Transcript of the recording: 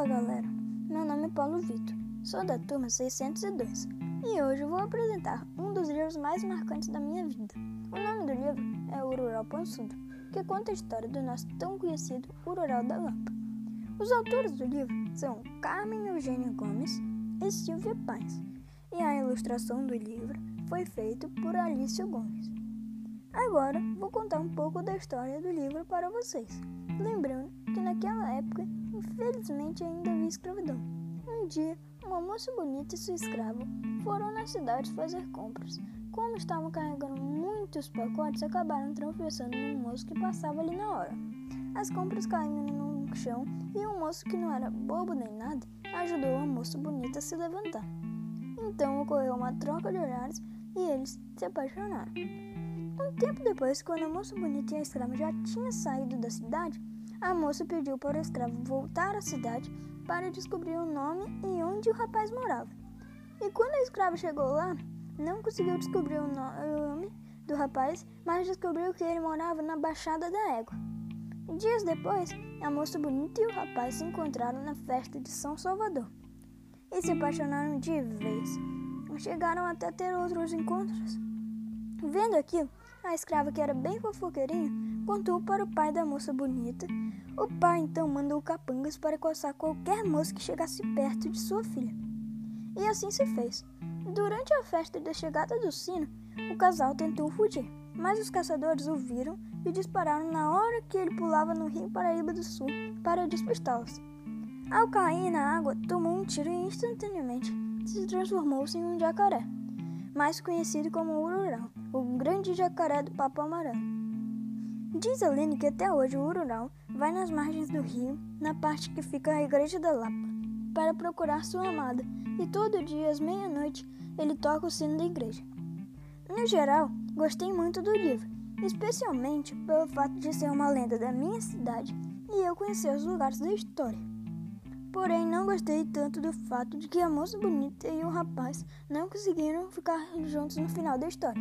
sou Vitor, sou da turma 602 e hoje vou apresentar um dos livros mais marcantes da minha vida. O nome do livro é Urural Pansudo, que conta a história do nosso tão conhecido Urural da Lampa. Os autores do livro são Carmen Eugênia Gomes e Silvia Paz, e a ilustração do livro foi feita por Alice Gomes. Agora vou contar um pouco da história do livro para vocês, lembrando infelizmente, ainda havia escravidão. Um dia, uma moça bonita e sua escrava foram na cidade fazer compras. Como estavam carregando muitos pacotes, acabaram tropeçando num moço que passava ali na hora. As compras caíram no chão e um moço que não era bobo nem nada ajudou a moça bonita a se levantar. Então ocorreu uma troca de olhares e eles se apaixonaram. Um tempo depois, quando a moça bonita e a escrava já tinham saído da cidade, a moça pediu para o escravo voltar à cidade para descobrir o nome e onde o rapaz morava. E quando a escrava chegou lá, não conseguiu descobrir o nome do rapaz, mas descobriu que ele morava na Baixada da Égua. Dias depois, a moça bonita e o rapaz se encontraram na festa de São Salvador e se apaixonaram de vez. Chegaram até ter outros encontros. Vendo aquilo, a escrava, que era bem fofoqueirinha, contou para o pai da moça bonita. O pai então mandou capangas para coçar qualquer moça que chegasse perto de sua filha. E assim se fez. Durante a festa da chegada do sino, o casal tentou fugir, mas os caçadores o viram e dispararam na hora que ele pulava no rio Paraíba do Sul para despistá-los. Ao cair na água, tomou um tiro e instantaneamente se transformou-se em um jacaré, mais conhecido como Ururão, o grande jacaré do Papo Amarelo. Diz a lenda que até hoje o Ururau vai nas margens do rio, na parte que fica a igreja da Lapa, para procurar sua amada, e todo dia às meia-noite ele toca o sino da igreja. No geral, gostei muito do livro, especialmente pelo fato de ser uma lenda da minha cidade e eu conhecer os lugares da história. Porém, não gostei tanto do fato de que a moça bonita e o rapaz não conseguiram ficar juntos no final da história.